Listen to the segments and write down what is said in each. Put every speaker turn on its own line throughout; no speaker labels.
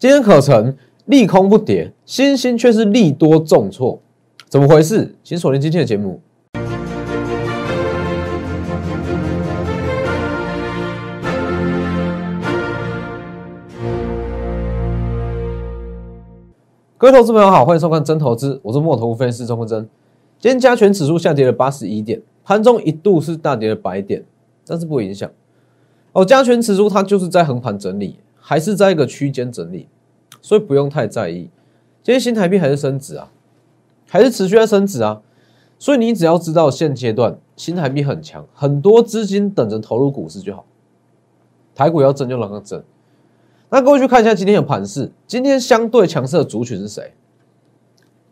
今天可成利空不跌，新兴却是利多重挫，怎么回事？请锁定今天的节目。各位投资朋友好，欢迎收看真投资，我是墨头分析师钟坤真。今天加权指数下跌了八十一点，盘中一度是大跌了百点，但是不影响。哦，加权指数它就是在横盘整理，还是在一个区间整理，所以不用太在意。今天新台币还是升值啊，还是持续在升值啊，所以你只要知道现阶段新台币很强，很多资金等着投入股市就好。台股要震就让它震。那各位去看一下今天的盘势，今天相对强势的族群是谁？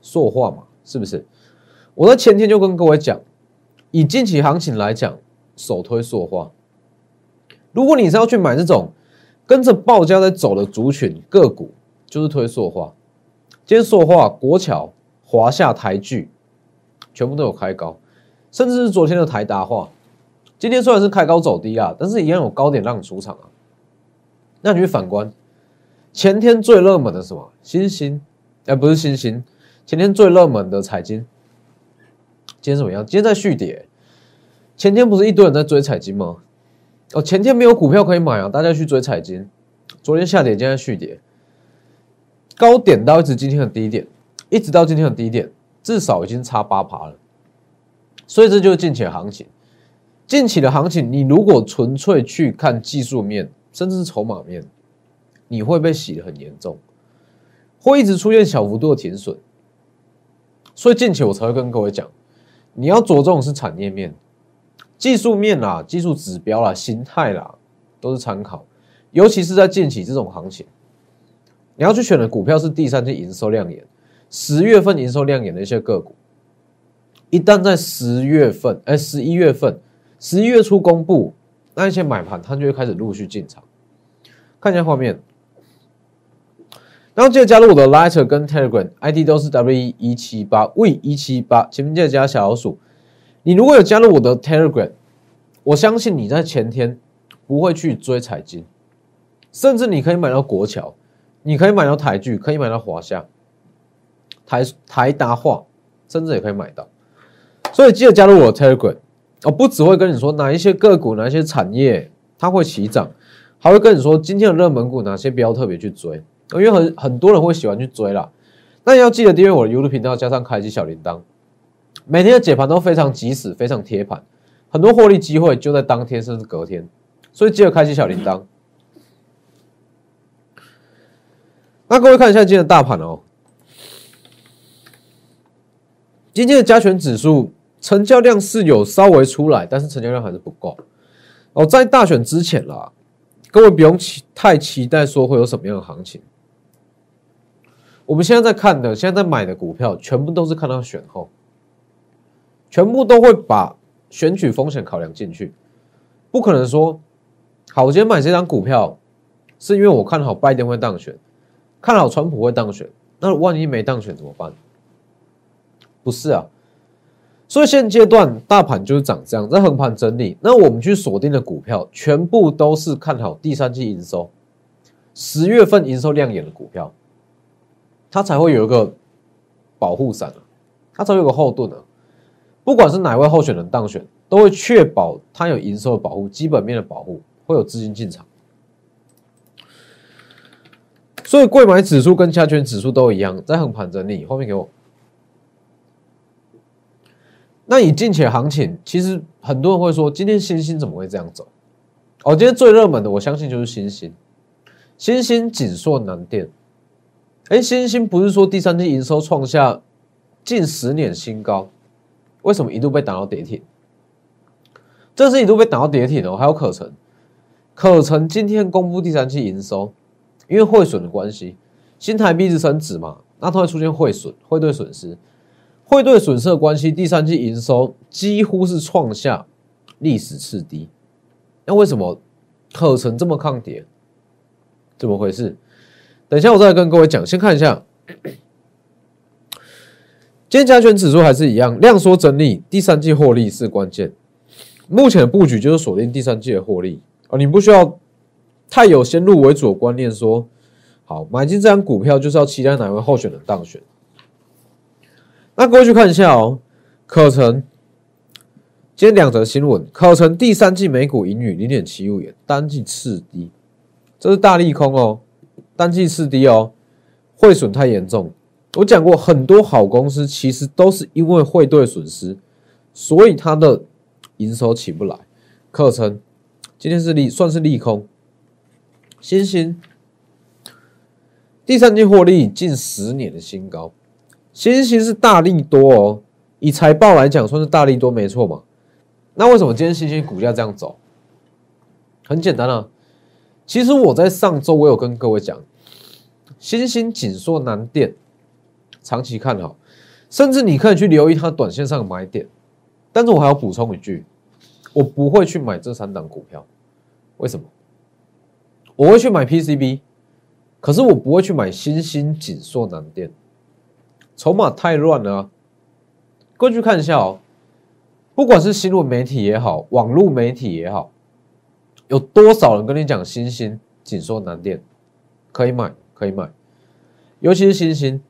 塑化嘛，是不是？我在前天就跟各位讲，以近期行情来讲，首推塑化。如果你是要去买这种跟着报价在走的族群个股，就是推塑化。今天塑化、国桥、华夏、台剧，全部都有开高，甚至是昨天的台达化。今天虽然是开高走低啊，但是一样有高点让你出场啊。那你去反观前天最热门的什么？新星，哎，不是新星，前天最热门的彩金，今天怎么样？今天在续跌。前天不是一堆人在追彩金吗？哦，前天没有股票可以买啊，大家去追彩金。昨天下跌，今天续跌，高点到一直今天的低点，一直到今天的低点，至少已经差八趴了。所以这就是近期的行情。近期的行情，你如果纯粹去看技术面。甚至是筹码面，你会被洗的很严重，会一直出现小幅度的停损，所以近期我才会跟各位讲，你要着重是产业面、技术面啦、技术指标啦、形态啦，都是参考，尤其是在近期这种行情，你要去选的股票是第三季营收亮眼、十月份营收亮眼的一些个股，一旦在十月份、哎十一月份、十一月初公布。那一些买盘，它就会开始陆续进场。看一下画面，然后记得加入我的 Lighter 跟 Telegram ID 都是 W 一七八 V 一七八，前面记得加小老鼠。你如果有加入我的 Telegram，我相信你在前天不会去追彩金，甚至你可以买到国桥，你可以买到台剧，可以买到华夏、台台达化，甚至也可以买到。所以记得加入我的 Telegram。我，不只会跟你说哪一些个股、哪一些产业它会起涨，还会跟你说今天的热门股哪些不要特别去追，因为很很多人会喜欢去追啦。那要记得订阅我的 YouTube 频道，加上开启小铃铛，每天的解盘都非常及时、非常贴盘，很多获利机会就在当天甚至隔天，所以记得开启小铃铛。那各位看一下今天的大盘哦，今天的加权指数。成交量是有稍微出来，但是成交量还是不够。哦，在大选之前啦，各位不用期太期待说会有什么样的行情。我们现在在看的，现在在买的股票，全部都是看到选后，全部都会把选举风险考量进去，不可能说，好，我今天买这张股票，是因为我看好拜登会当选，看好川普会当选，那万一没当选怎么办？不是啊。所以现阶段大盘就是涨这样，在横盘整理。那我们去锁定的股票，全部都是看好第三季营收，十月份营收亮眼的股票，它才会有一个保护伞啊，它才有个后盾啊。不管是哪位候选人当选，都会确保它有营收的保护、基本面的保护，会有资金进场。所以，贵买指数跟加权指数都一样，在横盘整理。后面给我。那以近期的行情，其实很多人会说，今天新兴怎么会这样走？哦，今天最热门的，我相信就是新兴，新兴、锦硕、南电。哎，新兴不是说第三季营收创下近十年新高，为什么一度被打到跌停？这是一度被打到跌停哦。还有可成，可成今天公布第三季营收，因为汇损的关系，新台币是升值嘛，那它会出现汇损、汇兑损失。汇兑损失的关系，第三季营收几乎是创下历史次低。那为什么可成这么抗跌？怎么回事？等一下我再跟各位讲。先看一下，今天加权指数还是一样，量缩整理，第三季获利是关键。目前的布局就是锁定第三季的获利啊，你不需要太有先入为主的观念，说好，买进这张股票就是要期待哪位候选人当选。那各位去看一下哦，可成今天两则新闻，可成第三季每股盈余零点七五元，单季次低，这是大利空哦，单季次低哦，汇损太严重。我讲过，很多好公司其实都是因为汇兑损失，所以它的营收起不来。课程今天是利，算是利空。新兴第三季获利近十年的新高，新兴是大利多哦。以财报来讲，算是大利多没错嘛。那为什么今天新兴股价这样走？很简单啊，其实我在上周我有跟各位讲，新兴、锦硕、南电长期看好，甚至你可以去留意它短线上的买点。但是我还要补充一句，我不会去买这三档股票，为什么？我会去买 PCB。可是我不会去买新兴、锦硕、南电，筹码太乱了。过去看一下哦，不管是新闻媒体也好，网络媒体也好，有多少人跟你讲新兴、锦硕、南电可以买，可以买，尤其是新兴，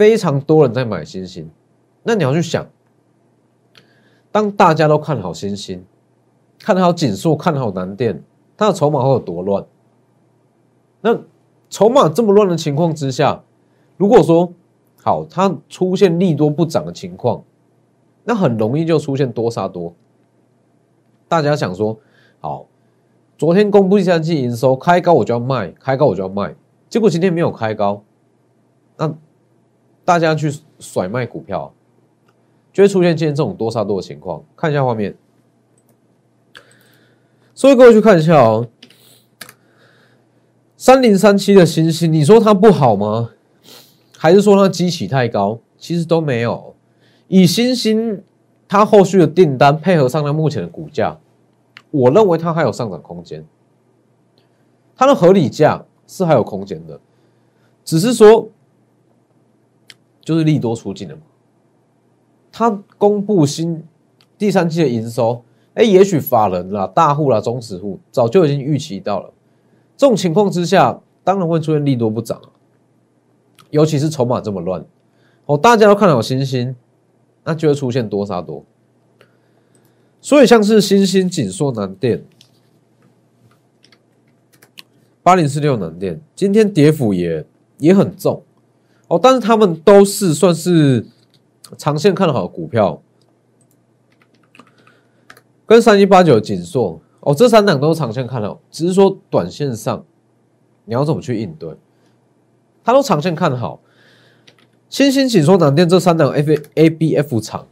非常多人在买新兴。那你要去想，当大家都看好新兴，看好锦硕，看好南电，它的筹码会有多乱？那筹码这么乱的情况之下，如果说好，它出现利多不涨的情况，那很容易就出现多杀多。大家想说，好，昨天公布第三季营收开高，我就要卖，开高我就要卖，结果今天没有开高，那大家去甩卖股票，就会出现今天这种多杀多的情况。看一下画面，所以各位去看一下哦。三零三七的星星，你说它不好吗？还是说它基企太高？其实都没有。以星星它后续的订单配合上它目前的股价，我认为它还有上涨空间。它的合理价是还有空间的，只是说就是利多出尽了嘛。他公布新第三季的营收，哎，也许法人啦、大户啦、中实户早就已经预期到了。这种情况之下，当然会出现利多不涨尤其是筹码这么乱，哦，大家都看好新兴，那就会出现多杀多。所以像是新兴、锦硕、南电、八零四六南电，今天跌幅也也很重哦，但是他们都是算是长线看好的股票，跟三一八九锦硕。哦，这三档都是长线看好，只是说短线上你要怎么去应对？它都长线看好。新兴紧缩南电这三档 F A B F 厂，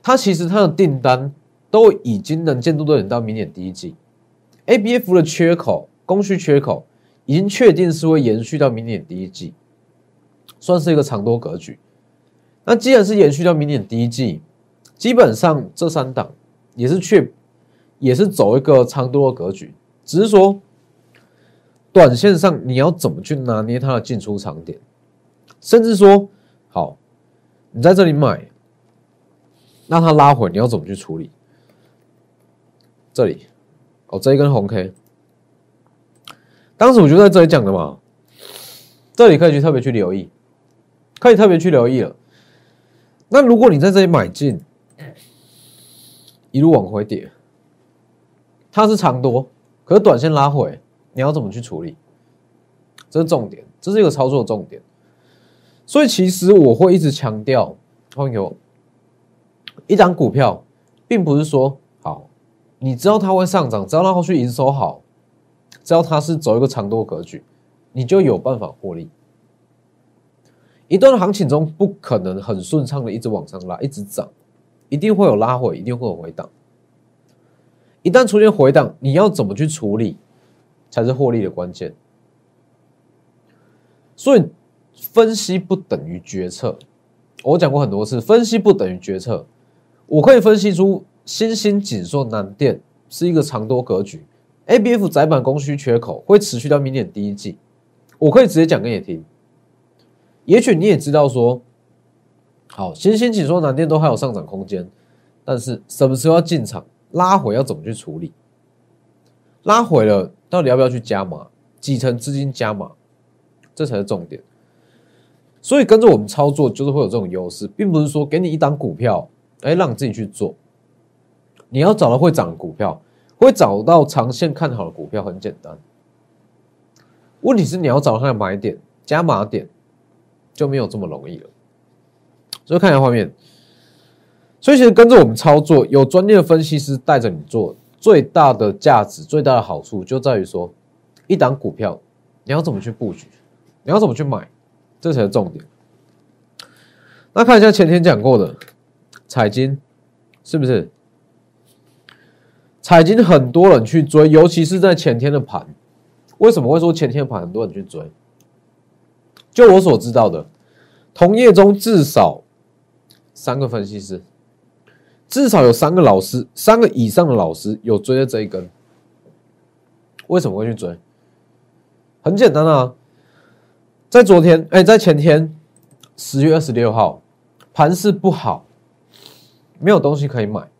它其实它的订单都已经能见度都等到明年第一季。A B F 的缺口供需缺口已经确定是会延续到明年第一季，算是一个长多格局。那既然是延续到明年第一季，基本上这三档也是去。也是走一个长多的格局，只是说，短线上你要怎么去拿捏它的进出场点，甚至说，好，你在这里买，那它拉回，你要怎么去处理？这里，哦，这一根红 K，当时我就在这里讲的嘛，这里可以去特别去留意，可以特别去留意了。那如果你在这里买进，一路往回跌。它是长多，可是短线拉回，你要怎么去处理？这是重点，这是一个操作重点。所以其实我会一直强调，朋友，一张股票，并不是说好，你知道它会上涨，只要它后续营收好，只要它是走一个长多格局，你就有办法获利。一段行情中不可能很顺畅的一直往上拉，一直涨，一定会有拉回，一定会有回档。一旦出现回档，你要怎么去处理，才是获利的关键。所以，分析不等于决策。我讲过很多次，分析不等于决策。我可以分析出新兴紧缩难电是一个长多格局，A B F 窄板供需缺口会持续到明年第一季。我可以直接讲给你听。也许你也知道说，好，新兴紧缩难电都还有上涨空间，但是什么时候要进场？拉回要怎么去处理？拉回了，到底要不要去加码？几成资金加码？这才是重点。所以跟着我们操作，就是会有这种优势，并不是说给你一档股票，哎，让你自己去做。你要找到会涨的股票，会找到长线看好的股票，很简单。问题是你要找到它的买点、加码点，就没有这么容易了。所以看一下画面。所以其实跟着我们操作，有专业的分析师带着你做，最大的价值、最大的好处就在于说，一档股票你要怎么去布局，你要怎么去买，这才是重点。那看一下前天讲过的彩金，是不是？彩金很多人去追，尤其是在前天的盘。为什么会说前天盘很多人去追？就我所知道的，同业中至少三个分析师。至少有三个老师，三个以上的老师有追的这一根。为什么会去追？很简单啊，在昨天，哎，在前天，十月二十六号，盘势不好，没有东西可以买，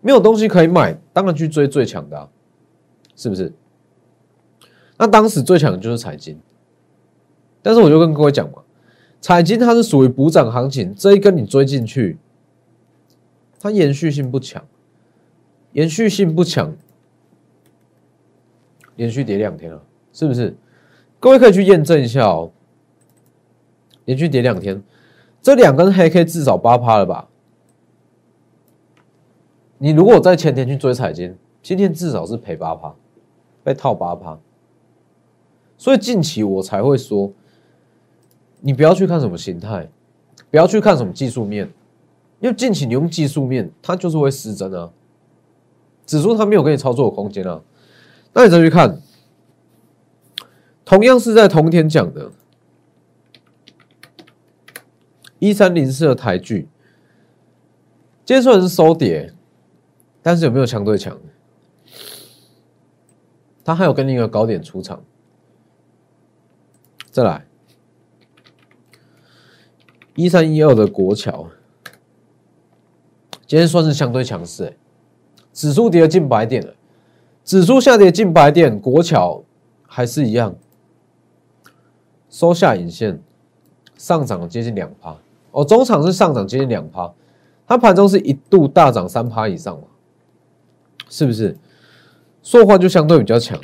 没有东西可以买，当然去追最强的，是不是？那当时最强的就是财经，但是我就跟各位讲嘛，彩金它是属于补涨行情，这一根你追进去。它延续性不强，延续性不强，连续跌两天了，是不是？各位可以去验证一下哦。连续跌两天，这两根黑 K 至少八趴了吧？你如果在前天去追彩金，今天至少是赔八趴，被套八趴。所以近期我才会说，你不要去看什么形态，不要去看什么技术面。因为近期你用技术面，它就是会失真啊，指数它没有给你操作的空间啊。那你再去看，同样是在同天讲的，一三零四的台剧，今天虽然是收跌，但是有没有强对强？它还有跟另一个高点出场，再来一三一二的国桥。今天算是相对强势，哎，指数跌了近百点了，指数下跌近百点，国桥还是一样收下影线，上涨接近两趴，哦，中场是上涨接近两趴，它盘中是一度大涨三趴以上嘛，是不是？塑化就相对比较强，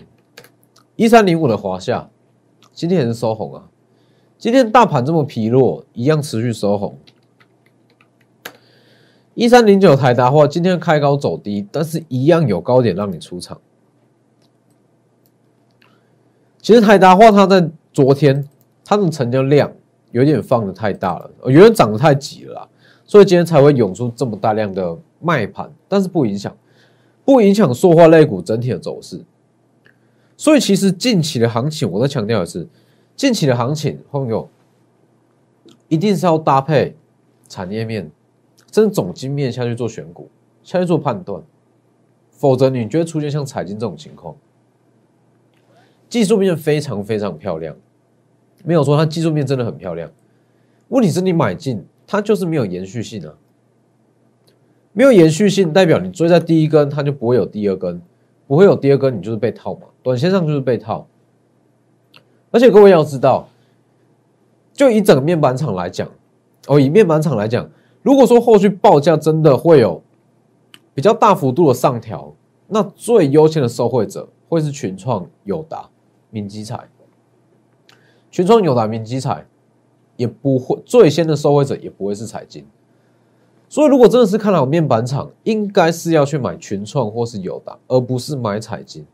一三零五的华夏今天也是收红啊，今天大盘这么疲弱，一样持续收红。一三零九台达话今天开高走低，但是一样有高点让你出场。其实台达话它在昨天它的成交量有点放的太大了，有点涨得太急了，所以今天才会涌出这么大量的卖盘，但是不影响，不影响塑化类股整体的走势。所以其实近期的行情，我再强调的是，近期的行情朋友一定是要搭配产业面。真总经面下去做选股，下去做判断，否则你就会出现像彩金这种情况。技术面非常非常漂亮，没有说它技术面真的很漂亮。问题是你买进它就是没有延续性啊，没有延续性代表你追在第一根它就不会有第二根，不会有第二根你就是被套嘛，短线上就是被套。而且各位要知道，就以整个面板厂来讲，哦，以面板厂来讲。如果说后续报价真的会有比较大幅度的上调，那最优先的受惠者会是群创、友达、明基彩。群创、友达、明基彩也不会最先的受惠者也不会是彩金。所以，如果真的是看好面板厂，应该是要去买群创或是友达，而不是买彩金。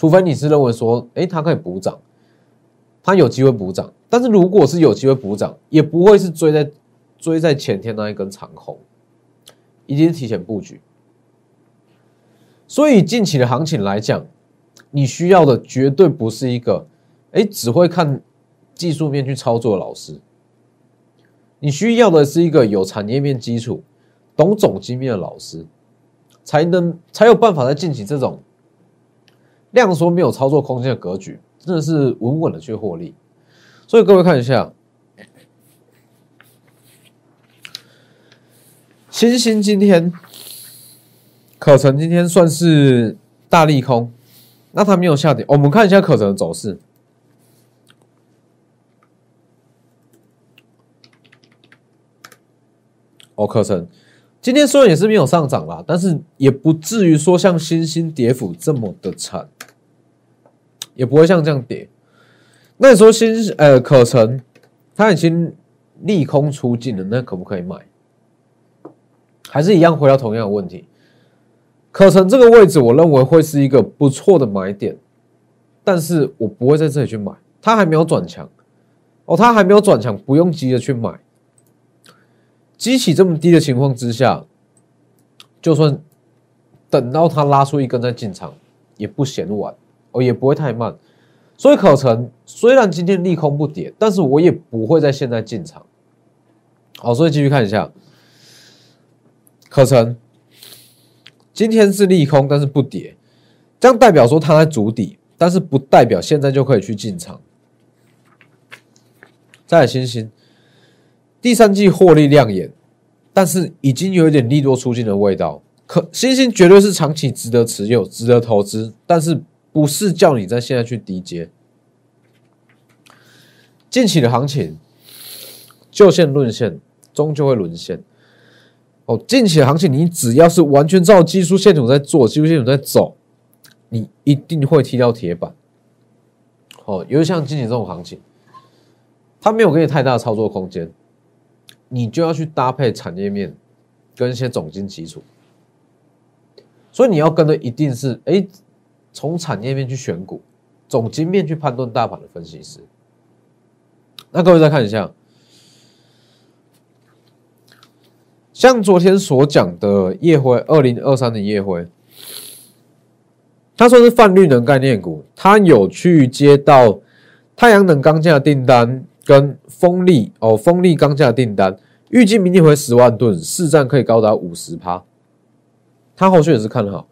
除非你是认为说，哎，它可以补涨，它有机会补涨。但是如果是有机会补涨，也不会是追在。追在前天那一根长红，已经提前布局。所以近期的行情来讲，你需要的绝对不是一个哎只会看技术面去操作的老师，你需要的是一个有产业面基础、懂总经面的老师，才能才有办法在近期这种量缩没有操作空间的格局，真的是稳稳的去获利。所以各位看一下，星星今天，可成今天算是大利空，那它没有下跌。我们看一下可成的走势。哦，可成，今天虽然也是没有上涨啦，但是也不至于说像新兴跌幅这么的惨，也不会像这样跌。那你说新呃可成，它已经利空出尽了，那可不可以买？还是一样回到同样的问题，可成这个位置，我认为会是一个不错的买点，但是我不会在这里去买，它还没有转强哦，它还没有转强，不用急着去买。激起这么低的情况之下，就算等到它拉出一根再进场，也不嫌晚哦，也不会太慢。所以可成虽然今天利空不跌，但是我也不会在现在进场。好，所以继续看一下，可成今天是利空，但是不跌，这样代表说它在筑底，但是不代表现在就可以去进场。再来星星。第三季获利亮眼，但是已经有一点利多出尽的味道。可星星绝对是长期值得持有、值得投资，但是不是叫你在现在去低接。近期的行情，就线论线，终究会沦陷。哦，近期的行情，你只要是完全照技术线图在做，技术线图在走，你一定会踢到铁板。哦，尤其像近期这种行情，它没有给你太大的操作空间。你就要去搭配产业面跟一些总金基础，所以你要跟的一定是哎，从产业面去选股，总金面去判断大盘的分析师。那各位再看一下，像昨天所讲的夜辉二零二三的夜辉，它算是泛绿能概念股，它有去接到太阳能钢架订单。跟风力哦，风力钢架订单预计明天回十万吨，市占可以高达五十趴。它后续也是看好，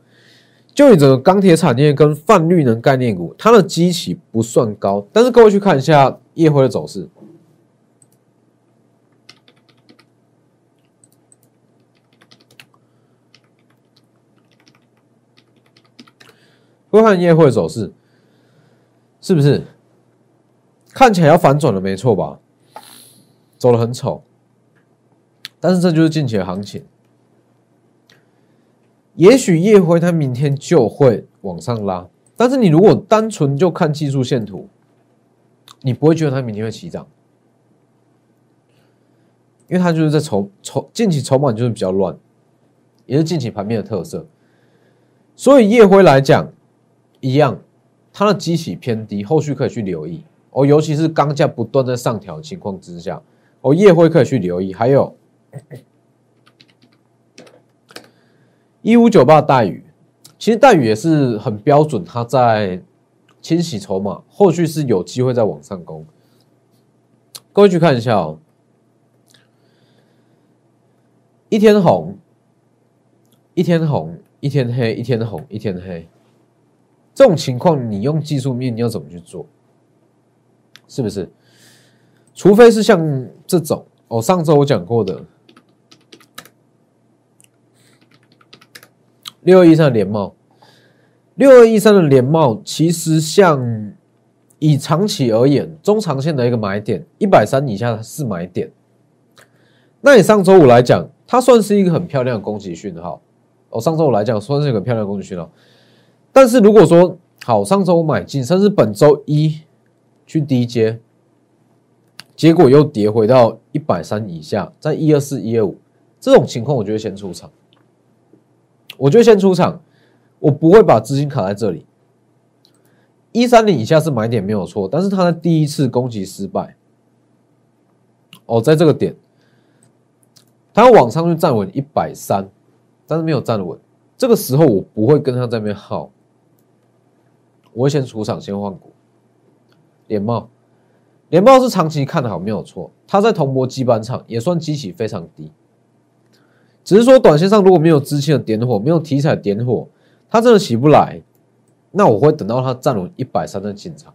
就以整个钢铁产业跟泛绿能概念股，它的基期不算高，但是各位去看一下夜辉的走势，各位看夜辉的走势，是不是？看起来要反转了，没错吧？走的很丑，但是这就是近期的行情。也许夜辉它明天就会往上拉，但是你如果单纯就看技术线图，你不会觉得它明天会起涨，因为它就是在筹筹近期筹码就是比较乱，也是近期盘面的特色。所以夜辉来讲，一样，它的基企偏低，后续可以去留意。哦，尤其是钢价不断在上调情况之下，哦，夜辉可以去留意。还有一五九八大宇，其实大宇也是很标准，它在清洗筹码，后续是有机会再往上攻。各位去看一下哦，一天红，一天红，一天黑，一天红，一天黑，这种情况你用技术面你要怎么去做？是不是？除非是像这种哦，上周我讲过的六二一三的连帽，六二一三的连帽，其实像以长期而言，中长线的一个买点，一百三以下是买点。那你上周五来讲，它算是一个很漂亮的攻击讯号哦。上周五来讲，算是一个漂亮的攻击讯号。但是如果说好，上周五买进，甚至本周一。去低阶，结果又跌回到一百三以下，在一二四、一二五这种情况，我觉得先出场。我就先出场，我不会把资金卡在这里。一三零以下是买点没有错，但是它的第一次攻击失败，哦，在这个点，它要往上去站稳一百三，但是没有站稳。这个时候我不会跟他在那边耗，我会先出场，先换股。联茂，联茂是长期看好，没有错。它在铜箔基板厂也算基企非常低，只是说短线上如果没有资金的点火，没有题材点火，它真的起不来。那我会等到它站稳一百三再进场，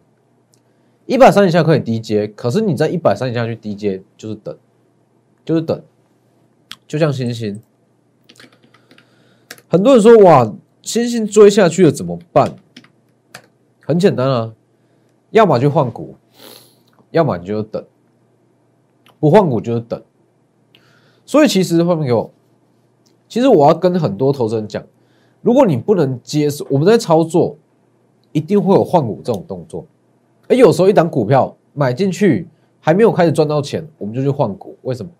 一百三以下可以低接，可是你在一百三以下去低接就是等，就是等。就像星星，很多人说哇，星星追下去了怎么办？很简单啊。要么就换股，要么你就等，不换股就是等。所以其实后面给我，其实我要跟很多投资人讲，如果你不能接受，我们在操作一定会有换股这种动作，而有时候一档股票买进去还没有开始赚到钱，我们就去换股，为什么？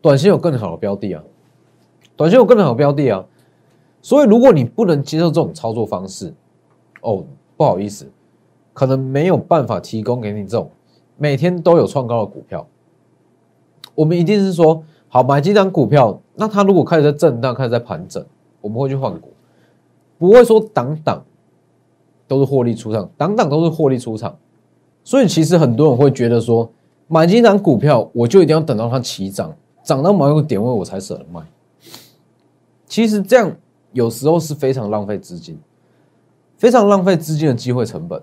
短线有更好的标的啊，短线有更好的标的啊，所以如果你不能接受这种操作方式，哦，不好意思，可能没有办法提供给你这种每天都有创高的股票。我们一定是说，好买几张股票，那它如果开始在震荡，开始在盘整，我们会去换股，不会说档档都是获利出场，档档都是获利出场。所以其实很多人会觉得说，买几张股票，我就一定要等到它起涨。涨到某一个点位我才舍得卖，其实这样有时候是非常浪费资金，非常浪费资金的机会成本。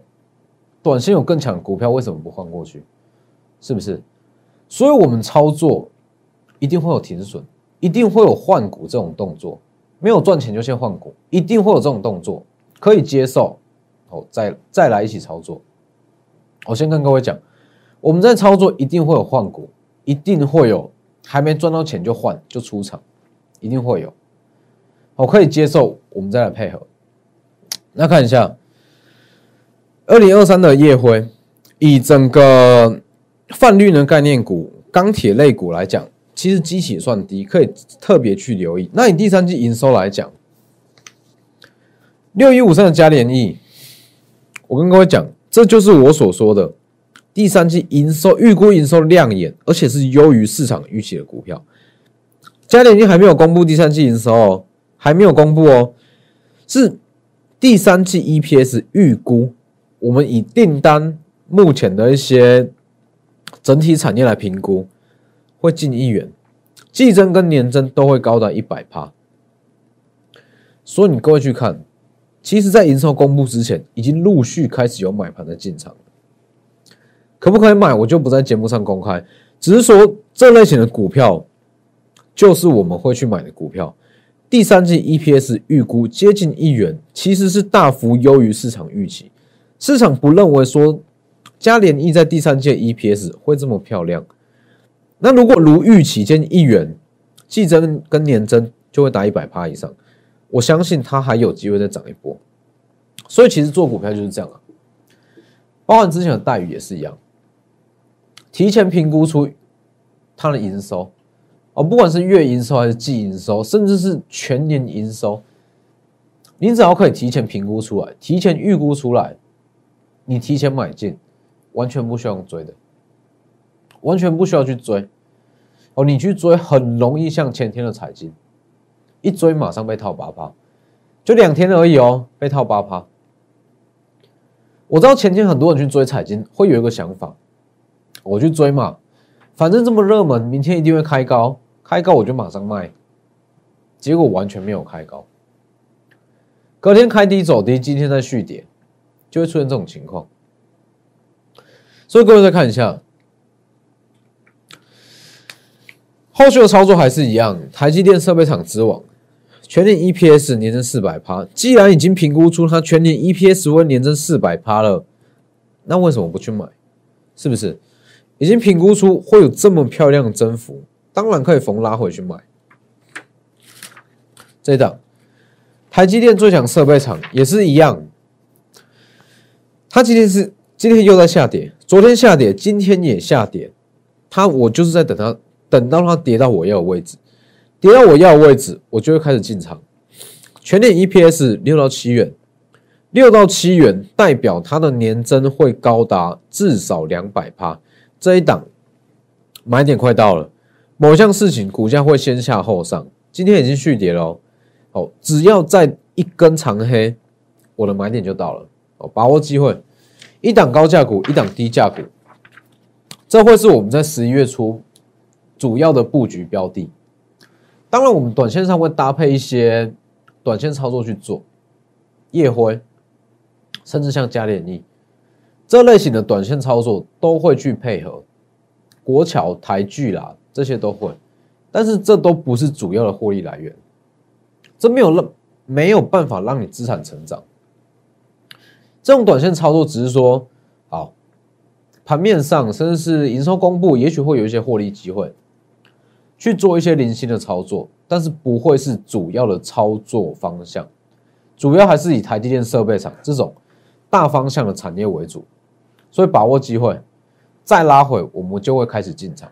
短线有更强的股票，为什么不换过去？是不是？所以我们操作一定会有停损，一定会有换股这种动作。没有赚钱就先换股，一定会有这种动作，可以接受。哦，再再来一起操作。我先跟各位讲，我们在操作一定会有换股，一定会有。还没赚到钱就换就出场，一定会有，我可以接受，我们再来配合。那看一下，二零二三的夜辉，以整个泛绿能概念股、钢铁类股来讲，其实基企算低，可以特别去留意。那你第三季营收来讲，六一五三的加联益，我跟各位讲，这就是我所说的。第三季营收预估营收亮眼，而且是优于市场预期的股票。加联已经还没有公布第三季营收哦，还没有公布哦，是第三季 EPS 预估。我们以订单目前的一些整体产业来评估，会近一元，季增跟年增都会高达一百趴。所以你各位去看，其实在营收公布之前，已经陆续开始有买盘的进场。可不可以买？我就不在节目上公开，只是说这类型的股票就是我们会去买的股票。第三季 EPS 预估接近一元，其实是大幅优于市场预期。市场不认为说嘉联益在第三届 EPS 会这么漂亮。那如果如预期接近一元，季增跟年增就会达一百趴以上，我相信它还有机会再涨一波。所以其实做股票就是这样啊，包含之前的待遇也是一样。提前评估出它的营收哦，不管是月营收还是季营收，甚至是全年营收，你只要可以提前评估出来，提前预估出来，你提前买进，完全不需要追的，完全不需要去追哦。你去追很容易像前天的彩金，一追马上被套八趴，就两天而已哦，被套八趴。我知道前天很多人去追彩金，会有一个想法。我去追嘛，反正这么热门，明天一定会开高，开高我就马上卖。结果完全没有开高，隔天开低走低，今天再续跌，就会出现这种情况。所以各位再看一下，后续的操作还是一样，台积电设备厂之王，全年 EPS 年增四百趴。既然已经评估出它全年 EPS 会年增四百趴了，那为什么不去买？是不是？已经评估出会有这么漂亮的增幅，当然可以逢拉回去买。这档台积电最强设备厂也是一样，它今天是今天又在下跌，昨天下跌，今天也下跌。它我就是在等它，等到它跌到我要的位置，跌到我要的位置，我就会开始进场。全年 EPS 六到七元，六到七元代表它的年增会高达至少两百趴。这一档买点快到了，某项事情股价会先下后上，今天已经续跌了，哦，只要在一根长黑，我的买点就到了，哦，把握机会，一档高价股，一档低价股，这会是我们在十一月初主要的布局标的。当然，我们短线上会搭配一些短线操作去做，夜辉，甚至像嘉联益。这类型的短线操作都会去配合国桥、台剧啦，这些都会，但是这都不是主要的获利来源，这没有让没有办法让你资产成长。这种短线操作只是说，好，盘面上甚至是营收公布，也许会有一些获利机会，去做一些零星的操作，但是不会是主要的操作方向，主要还是以台积电设备厂这种大方向的产业为主，所以把握机会，再拉回我们就会开始进场。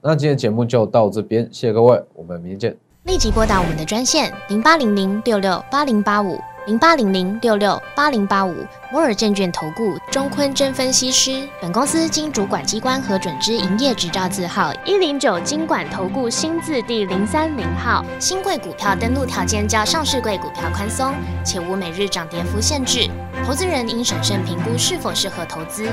那今天节目就到这边，谢谢各位，我们明天见。
立即拨打我们的专线零八零零六六八零八五零八零零六六八零八五摩尔证券投顾钟坤真分析师。本公司经主管机关核准之营业执照字号一零九经管投顾新字第零三零号。新贵股票登录条件较上市贵股票宽松，且无每日涨跌幅限制。投资人应审慎评估是否适合投资。